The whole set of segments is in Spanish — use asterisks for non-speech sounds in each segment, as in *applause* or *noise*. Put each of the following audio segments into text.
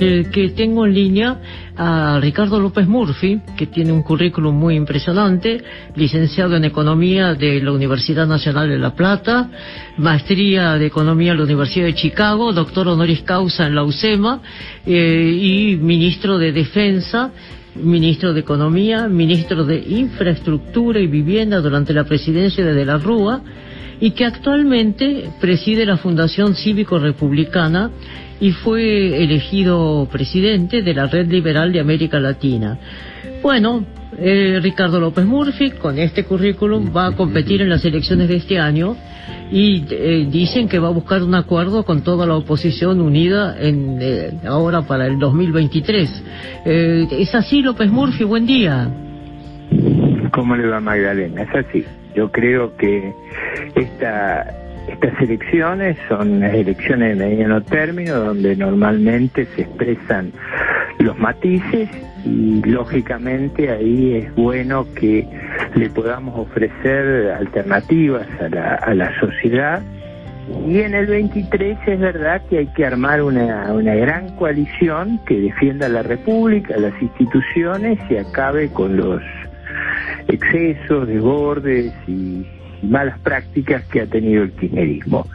Que tengo en línea a Ricardo López Murphy, que tiene un currículum muy impresionante, licenciado en Economía de la Universidad Nacional de La Plata, maestría de Economía en la Universidad de Chicago, doctor honoris causa en la UCEMA eh, y ministro de Defensa ministro de Economía, ministro de Infraestructura y Vivienda durante la presidencia de De la Rúa y que actualmente preside la Fundación Cívico Republicana y fue elegido presidente de la Red Liberal de América Latina. Bueno, eh, Ricardo López Murphy, con este currículum, va a competir en las elecciones de este año y eh, dicen que va a buscar un acuerdo con toda la oposición unida en, eh, ahora para el 2023. ¿Es así, López Murphy? Buen día. ¿Cómo le va, Magdalena? Es así. Yo creo que esta estas elecciones son elecciones de mediano término donde normalmente se expresan los matices y lógicamente ahí es bueno que le podamos ofrecer alternativas a la, a la sociedad. Y en el 23 es verdad que hay que armar una, una gran coalición que defienda la República, las instituciones y acabe con los excesos, desbordes y, malas prácticas que ha tenido el kirchnerismo.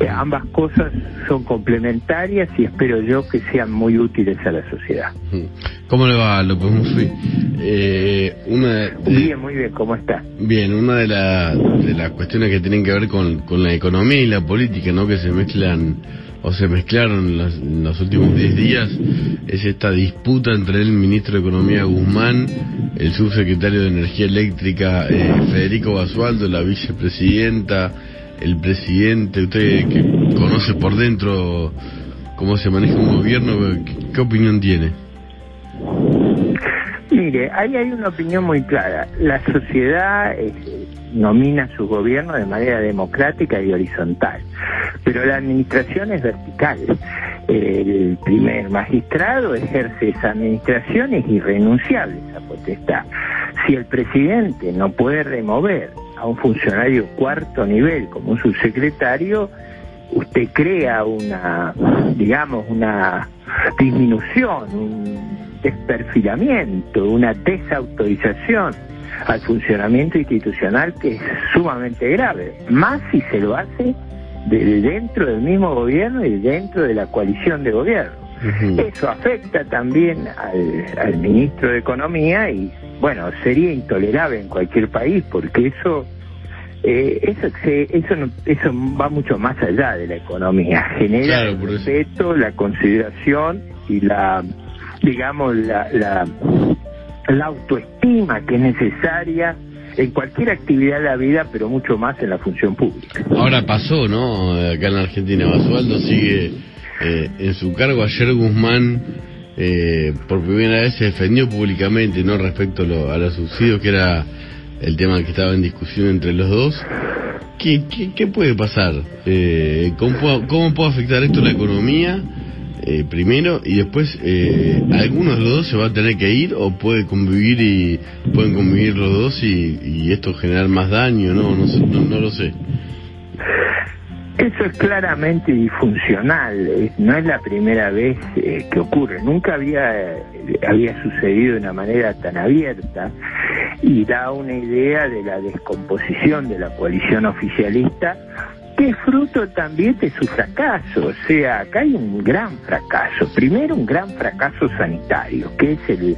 Eh, ambas cosas son complementarias y espero yo que sean muy útiles a la sociedad. ¿Cómo le va, López Murphy? Eh, una bien, muy bien, ¿cómo está? Bien, una de, de las cuestiones que tienen que ver con, con la economía y la política, ¿no? Que se mezclan o se mezclaron en los últimos 10 días es esta disputa entre el ministro de Economía Guzmán, el subsecretario de Energía Eléctrica eh, Federico Basualdo, la vicepresidenta, el presidente, usted que conoce por dentro cómo se maneja un gobierno, ¿qué, opinión tiene? Mire, ahí hay una opinión muy clara. La sociedad eh, nomina su gobierno de manera democrática y horizontal pero la administración es vertical. El primer magistrado ejerce esa administración, es irrenunciable esa potestad. Si el presidente no puede remover a un funcionario cuarto nivel como un subsecretario, usted crea una, digamos, una disminución, un desperfilamiento, una desautorización al funcionamiento institucional que es sumamente grave, más si se lo hace de dentro del mismo gobierno y dentro de la coalición de gobierno. Eso afecta también al, ministro de Economía y, bueno, sería intolerable en cualquier país porque eso eh, eso eso eso va mucho más allá de la economía. Genera el respeto la consideración y la digamos la, la la autoestima que es necesaria en cualquier actividad de la vida, pero mucho más en la función pública. Ahora pasó, ¿no? Acá en la Argentina, Basualdo sigue eh, en su cargo. Ayer Guzmán, eh, por primera vez, se defendió públicamente, ¿no? Respecto a, los subsidios, que era el tema que estaba en discusión entre los dos. ¿Qué, qué, puede pasar? Eh, ¿cómo, ¿Cómo puede afectar esto a la economía? Eh, primero y después eh, algunos de los dos se va a tener que ir o puede convivir y pueden convivir los dos y, esto generar más daño no no, no, no lo sé. Eso es claramente disfuncional, no es la primera vez eh, que ocurre, nunca había, había sucedido de una manera tan abierta y da una idea de la descomposición de la coalición oficialista es fruto también de su fracaso. O sea, acá hay un gran fracaso. Primero, un gran fracaso sanitario, que es el,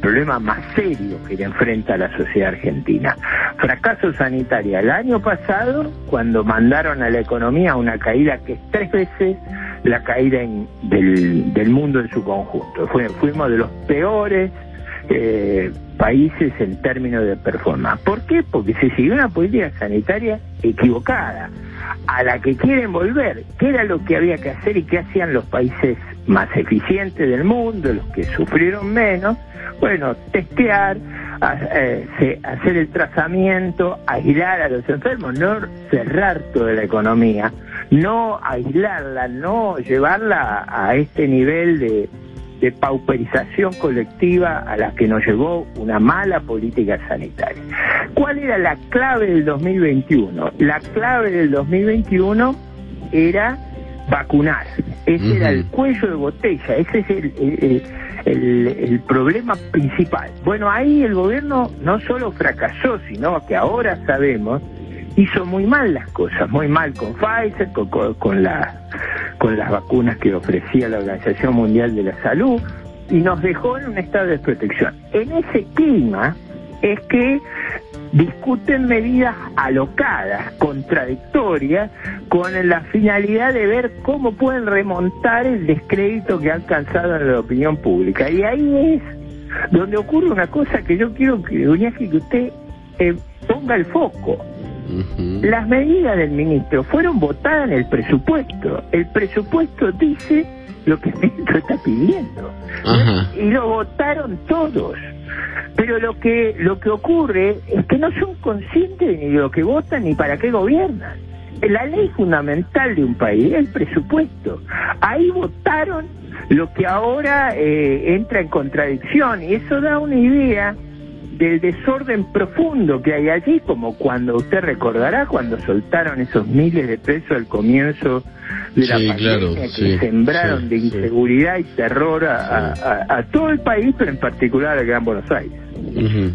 problema más serio que le enfrenta la sociedad argentina. Fracaso sanitario el año pasado, cuando mandaron a la economía una caída que es tres veces la caída del, del mundo en su conjunto. fuimos de los peores eh, países en términos de performance. ¿Por qué? Porque se siguió una política sanitaria equivocada, a la que quieren volver, ¿Qué era lo que había que hacer y qué hacían los países más eficientes del mundo, los que sufrieron menos. Bueno, testear, eh, hacer el trazamiento, aislar a los enfermos, no cerrar toda la economía, no aislarla, no llevarla a este nivel de de pauperización colectiva a la que nos llevó una mala política sanitaria. ¿Cuál era la clave del 2021? La clave del 2021 era vacunar. Ese era el cuello de botella, ese es el, el, problema principal. Bueno, ahí el gobierno no solo fracasó, sino que ahora sabemos hizo muy mal las cosas, muy mal con Pfizer, con, con, la, con las vacunas que ofrecía la Organización Mundial de la Salud y nos dejó en un estado de protección. En ese clima es que discuten medidas alocadas, contradictorias, con la finalidad de ver cómo pueden remontar el descrédito que ha alcanzado en la opinión pública. Y ahí es donde ocurre una cosa que yo quiero que, que usted eh, ponga el foco. Las medidas del ministro fueron votadas en el presupuesto. El presupuesto dice lo que el ministro está pidiendo. Y lo votaron todos. Pero lo que lo que ocurre es que no son conscientes ni de lo que votan ni para qué gobiernan. La ley fundamental de un país es el presupuesto. Ahí votaron lo que ahora eh, entra en contradicción y eso da una idea del desorden profundo que hay allí, como cuando usted recordará cuando soltaron esos miles de pesos al comienzo de la pandemia que sembraron de inseguridad y terror a, todo el país, pero en particular al Gran Buenos Aires.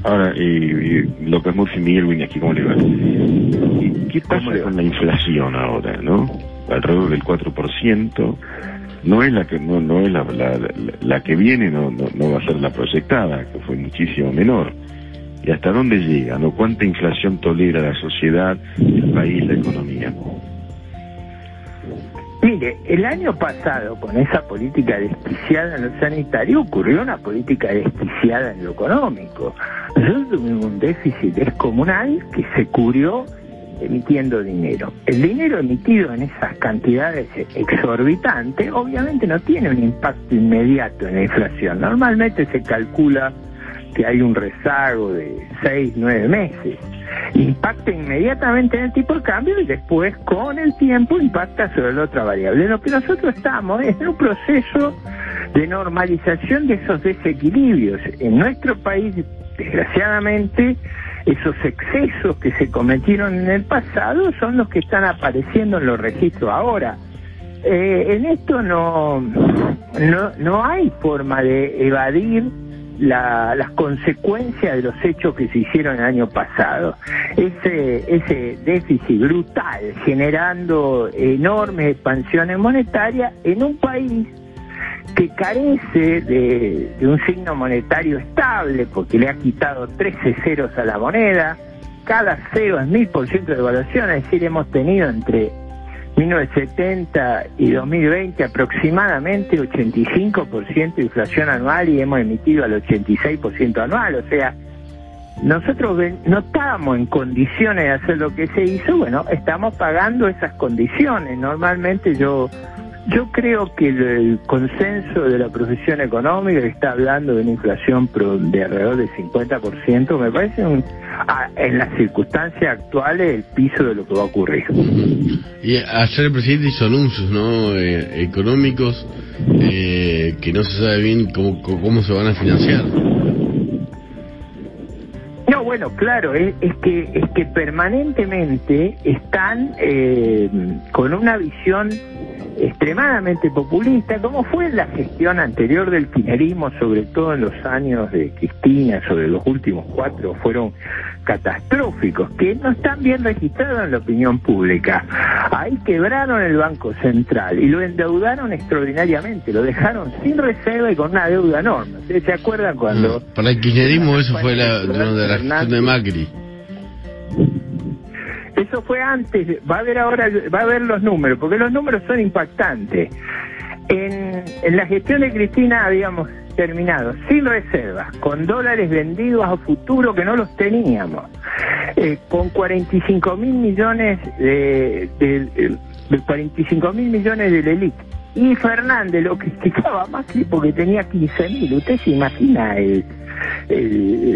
Ahora, y, López Murphy Miguel aquí, ¿cómo le va? ¿Qué pasa con la inflación ahora, no? Alrededor del 4%. No es la que no, no es la, la, que viene, no, no, no va a ser la proyectada, que fue muchísimo menor y hasta dónde llega, ¿no? ¿Cuánta inflación tolera la sociedad, el país, la economía? Mire, el año pasado, con esa política desquiciada en lo sanitario, ocurrió una política desquiciada en lo económico. Nosotros tuvimos un déficit descomunal que se cubrió emitiendo dinero. El dinero emitido en esas cantidades exorbitantes obviamente no tiene un impacto inmediato en la inflación. Normalmente se calcula que hay un rezago de seis, nueve meses. Impacta inmediatamente en el tipo de cambio y después con el tiempo impacta sobre la otra variable. Lo que nosotros estamos es en un proceso de normalización de esos desequilibrios. En nuestro país, desgraciadamente, esos excesos que se cometieron en el pasado son los que están apareciendo en los registros ahora. Eh, en esto no, no, no hay forma de evadir las consecuencias de los hechos que se hicieron el año pasado. Ese, ese déficit brutal generando enormes expansiones monetarias en un país que carece de, de, un signo monetario estable porque le ha quitado 13 ceros a la moneda, cada cero es mil por ciento de evaluación, es decir, hemos tenido entre 1970 y 2020 aproximadamente 85% de inflación anual y hemos emitido al 86% anual, o sea, nosotros no estábamos en condiciones de hacer lo que se hizo, bueno, estamos pagando esas condiciones. Normalmente yo yo creo que el, consenso de la profesión económica que está hablando de una inflación de alrededor del 50%, me parece un, en las circunstancias actuales el piso de lo que va a ocurrir. Y ayer el presidente hizo anuncios ¿no? Eh, económicos eh, que no se sabe bien cómo, cómo se van a financiar. No, bueno, claro, es, que es que permanentemente están eh, con una visión extremadamente populista, como fue la gestión anterior del kirchnerismo, sobre todo en los años de Cristina, sobre los últimos cuatro, fueron catastróficos, que no están bien registrados en la opinión pública. Ahí quebraron el Banco Central y lo endeudaron extraordinariamente, lo dejaron sin reserva y con una deuda enorme. ¿Se acuerdan cuando... Mm, para el kirchnerismo eso fue la, de la gestión de Macri. Eso fue antes, va a ver ahora, va a ver los números, porque los números son impactantes. En, en la gestión de Cristina habíamos terminado sin reservas, con dólares vendidos a futuro que no los teníamos, eh, con 45 mil millones de, de, 45 mil millones de LELIC. Y Fernández lo criticaba *laughs* más porque tenía 15 mil. Usted se imagina el,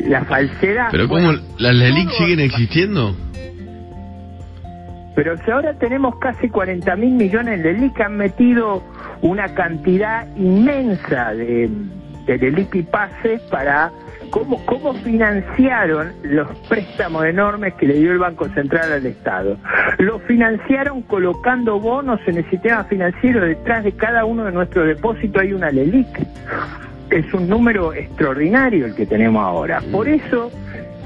la falsedad. ¿Pero cómo las LELIC siguen existiendo? Pero si ahora tenemos casi 40 mil millones de LELIC, han metido una cantidad inmensa de, de LELIC y pases para cómo, cómo financiaron los préstamos enormes que le dio el Banco Central al Estado. Lo financiaron colocando bonos en el sistema financiero. Detrás de cada uno de nuestros depósitos hay una LELIC. Es un número extraordinario el que tenemos ahora. Por eso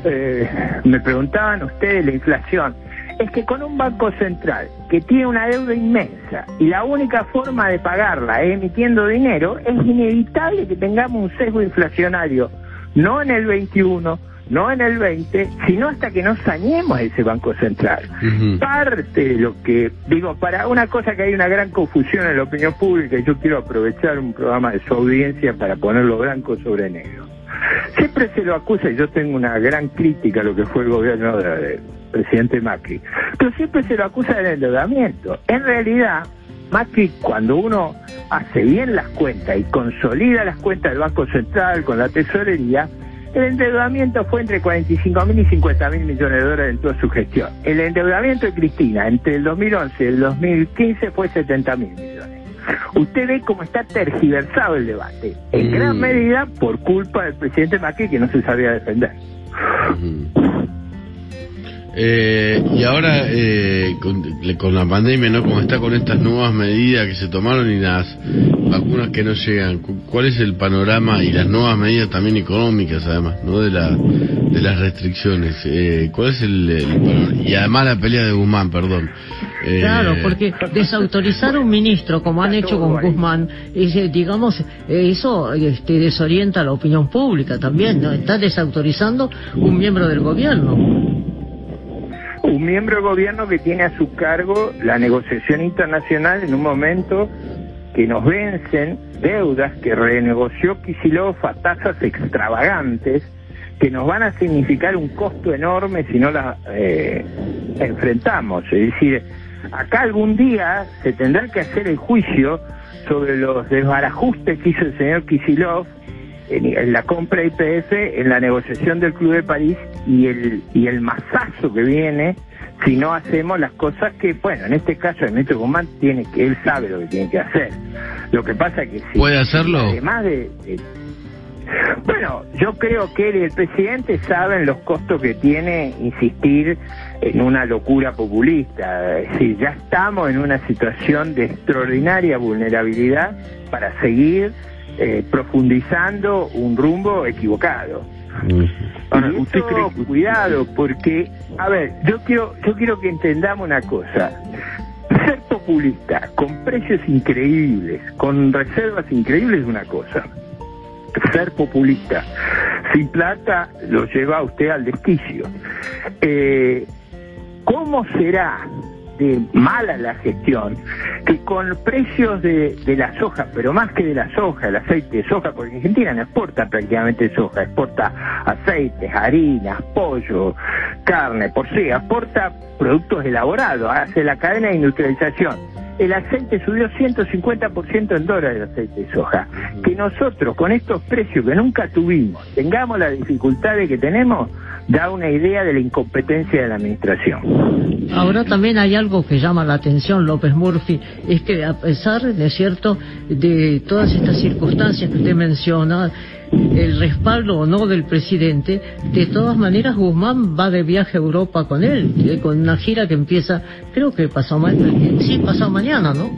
eh, me preguntaban ustedes la inflación es que con un banco central que tiene una deuda inmensa y la única forma de pagarla es emitiendo dinero, es inevitable que tengamos un sesgo inflacionario, no en el 21, no en el 20, sino hasta que no sañemos ese Banco Central. Parte de lo que, digo, para una cosa que hay una gran confusión en la opinión pública, y yo quiero aprovechar un programa de su audiencia para ponerlo blanco sobre negro. Siempre se lo acusa, y yo tengo una gran crítica a lo que fue el gobierno del presidente Macri, pero siempre se lo acusa del endeudamiento. En realidad, Macri, cuando uno hace bien las cuentas y consolida las cuentas del Banco Central con la tesorería, el endeudamiento fue entre 45 mil y 50 mil millones de dólares en toda su gestión. El endeudamiento de Cristina entre el 2011 y el 2015 fue 70 mil millones. Usted ve cómo está tergiversado el debate, en mm. gran medida por culpa del presidente Macri que no se sabía defender. Eh, y ahora, eh, con, la pandemia, ¿no? Como está con estas nuevas medidas que se tomaron y las vacunas que no llegan, ¿cuál es el panorama y las nuevas medidas también económicas, además, ¿no? De, la, de las restricciones. Eh, ¿Cuál es el, Y además la pelea de Guzmán, perdón. Eh, claro, porque desautorizar a un ministro, como han hecho con Guzmán, es, digamos, eso este, desorienta a la opinión pública también, ¿no? Está desautorizando un miembro del gobierno un miembro del gobierno que tiene a su cargo la negociación internacional en un momento que nos vencen deudas que renegoció Kisilov a tasas extravagantes que nos van a significar un costo enorme si no las eh, enfrentamos. Es decir, acá algún día se tendrá que hacer el juicio sobre los desbarajustes que hizo el señor Kisilov en, la compra IPF, en la negociación del Club de París y el, y el masazo que viene si no hacemos las cosas que, bueno, en este caso el ministro Guzmán tiene que, él sabe lo que tiene que hacer. Lo que pasa que si... ¿Puede hacerlo? Además de, bueno, yo creo que él y el presidente saben los costos que tiene insistir en una locura populista. Es decir, ya estamos en una situación de extraordinaria vulnerabilidad para seguir eh, profundizando un rumbo equivocado. Ahora, usted cree cuidado porque, a ver, yo quiero, yo quiero que entendamos una cosa. Ser populista con precios increíbles, con reservas increíbles es una cosa. Ser populista sin plata lo lleva a usted al desquicio. Eh, ¿Cómo será mala la gestión, que con precios de, de la soja, pero más que de la soja, el aceite de soja, porque Argentina no exporta prácticamente soja, exporta aceites, harinas, pollo, carne, por sí, exporta productos elaborados, hace la cadena de industrialización. El aceite subió 150% en dólares el aceite de soja. Que nosotros, con estos precios que nunca tuvimos, tengamos las dificultades que tenemos, da una idea de la incompetencia de la administración. Ahora también hay algo que llama la atención, López Murphy, es que a pesar, de cierto, de todas estas circunstancias que usted menciona, el respaldo o no del presidente, de todas maneras Guzmán va de viaje a Europa con él, eh, con una gira que empieza, creo que pasado mañana, sí, pasado mañana, ¿no?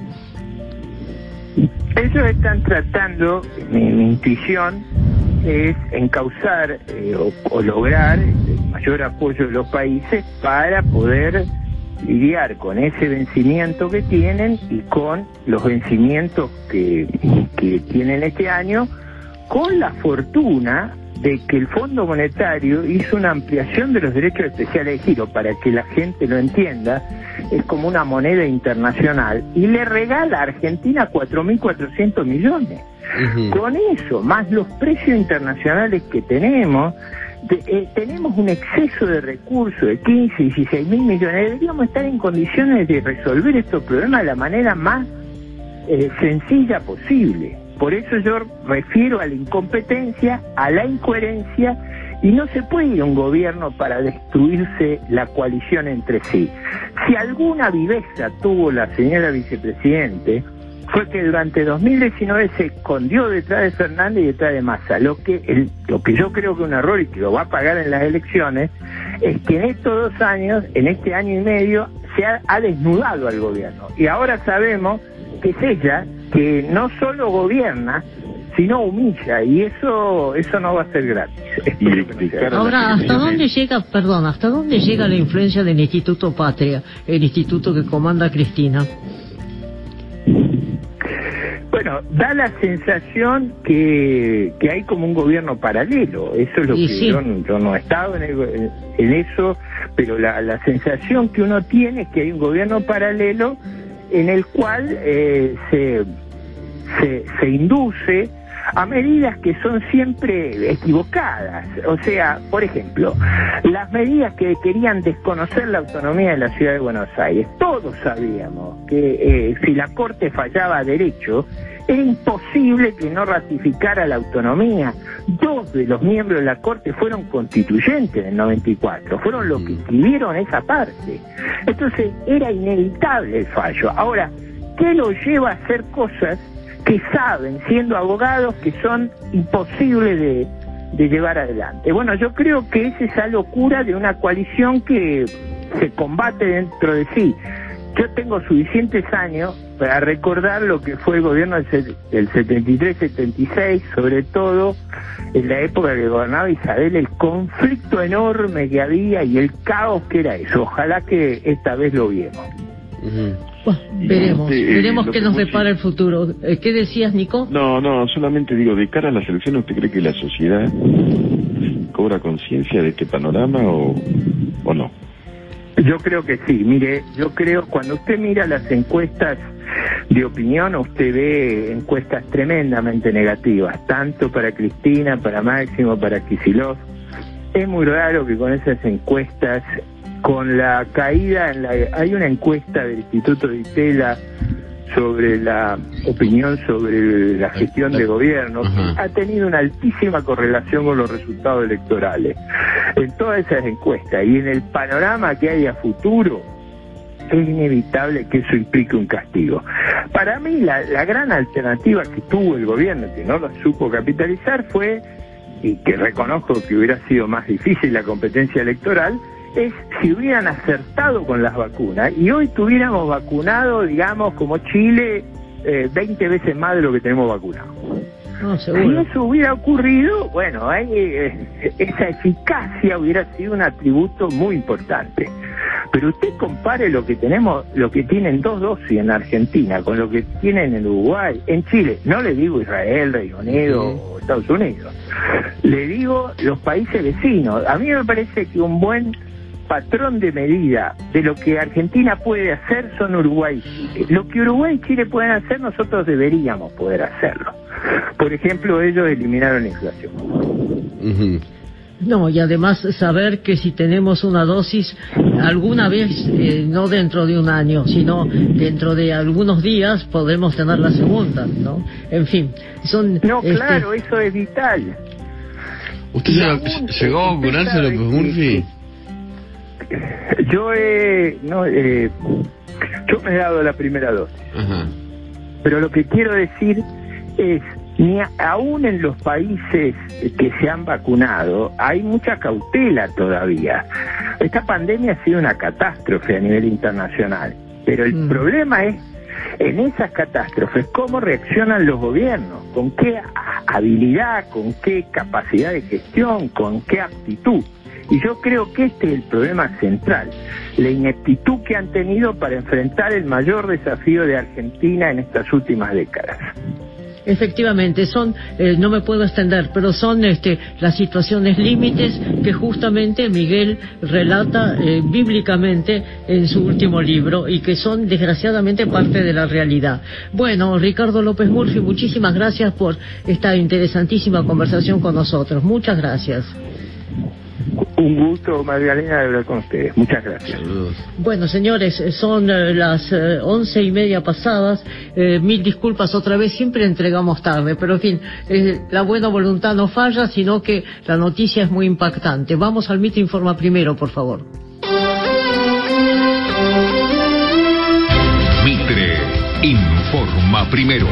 Ellos están tratando, mi intuición, es encauzar eh, o, lograr el mayor apoyo de los países para poder lidiar con ese vencimiento que tienen y con los vencimientos que, que tienen este año, con la fortuna de que el Fondo Monetario hizo una ampliación de los derechos especiales de giro, para que la gente lo entienda, es como una moneda internacional, y le regala a Argentina 4.400 millones. Con eso, más los precios internacionales que tenemos, eh, tenemos un exceso de recursos de 15, 16 mil millones. Deberíamos estar en condiciones de resolver estos problemas de la manera más eh, sencilla posible. Por eso yo refiero a la incompetencia, a la incoherencia, y no se puede ir a un gobierno para destruirse la coalición entre sí. Si alguna viveza tuvo la señora vicepresidente, fue que durante 2019 se escondió detrás de Fernández y detrás de Massa. Lo que, lo que yo creo que es un error y que lo va a pagar en las elecciones es que en estos dos años, en este año y medio, se ha, ha desnudado al gobierno. Y ahora sabemos que es ella que no solo gobierna, sino humilla y eso eso no va a ser gratis. *laughs* Ahora, ¿hasta dónde llega, perdón, hasta dónde llega la influencia del Instituto Patria, el instituto que comanda Cristina? Bueno, da la sensación que, que hay como un gobierno paralelo. Eso es lo que yo, yo, no he estado en, en eso, pero la, la sensación que uno tiene es que hay un gobierno paralelo en el cual eh, se, se, se induce a medidas que son siempre equivocadas. O sea, por ejemplo, las medidas que querían desconocer la autonomía de la ciudad de Buenos Aires. Todos sabíamos que eh, si la Corte fallaba a derecho, era imposible que no ratificara la autonomía. Dos de los miembros de la Corte fueron constituyentes en el 94, fueron los que mm. escribieron esa parte. Entonces era inevitable el fallo. Ahora, ¿qué lo lleva a hacer cosas que saben, siendo abogados, que son imposibles de, llevar adelante. Bueno, yo creo que es esa locura de una coalición que se combate dentro de sí. Yo tengo suficientes años para recordar lo que fue el gobierno del 73-76, sobre todo en la época que gobernaba Isabel, el conflicto enorme que había y el caos que era eso. Ojalá que esta vez lo veremos, veremos qué nos depara el futuro. Eh, ¿Qué decías, Nico? No, no, solamente digo, de cara a las elecciones, ¿usted cree que la sociedad cobra conciencia de este panorama o, o no? Yo creo que sí. Mire, yo creo, cuando usted mira las encuestas de opinión, usted ve encuestas tremendamente negativas, tanto para Cristina, para Máximo, para Kisilov. Es muy raro que con esas encuestas con la caída en la... Hay una encuesta del Instituto de Itela sobre la opinión sobre la gestión de gobierno, que ha tenido una altísima correlación con los resultados electorales. En todas esas encuestas y en el panorama que hay a futuro, es inevitable que eso implique un castigo. Para mí, la, la gran alternativa que tuvo el gobierno, que no lo supo capitalizar, fue, y que reconozco que hubiera sido más difícil la competencia electoral, es si hubieran acertado con las vacunas y hoy tuviéramos vacunado, digamos, como Chile, eh, 20 veces más de lo que tenemos vacunado. si eso hubiera ocurrido, bueno, eh, esa eficacia hubiera sido un atributo muy importante. Pero usted compare lo que tenemos, lo que tienen dos dosis en Argentina con lo que tienen en Uruguay, en Chile, no le digo Israel, Reino Unido o Estados Unidos, le digo los países vecinos. A mí me parece que un buen patrón de medida de lo que Argentina puede hacer son Uruguay y Chile. Lo que Uruguay y Chile pueden hacer, nosotros deberíamos poder hacerlo. Por ejemplo, ellos eliminaron la inflación. No, y además saber que si tenemos una dosis, alguna vez, eh, no dentro de un año, sino dentro de algunos días, podemos tener la segunda, ¿no? En fin, son... No, este, claro, eso es vital. ¿Usted llegó a vacunarse, López Murphy? Yo he, no, eh, yo me he dado la primera dosis. Pero lo que quiero decir es, ni aún en los países que se han vacunado, hay mucha cautela todavía. Esta pandemia ha sido una catástrofe a nivel internacional, pero el mm. problema es en esas catástrofes cómo reaccionan los gobiernos, con qué habilidad, con qué capacidad de gestión, con qué aptitud. Y yo creo que este es el problema central, la ineptitud que han tenido para enfrentar el mayor desafío de Argentina en estas últimas décadas. Efectivamente, son, eh, no me puedo extender, pero son este, las situaciones límites que justamente Miguel relata eh, bíblicamente en su último libro y que son desgraciadamente parte de la realidad. Bueno, Ricardo López Murphy, muchísimas gracias por esta interesantísima conversación con nosotros. Muchas gracias. Un gusto, Magdalena, de hablar con ustedes. Muchas gracias. Bueno, señores, son eh, las eh, once y media pasadas. Eh, mil disculpas otra vez, siempre entregamos tarde, pero en fin, la buena voluntad no falla, sino que la noticia es muy impactante. Vamos al Mito Informa primero, por favor. Mitre Informa primero.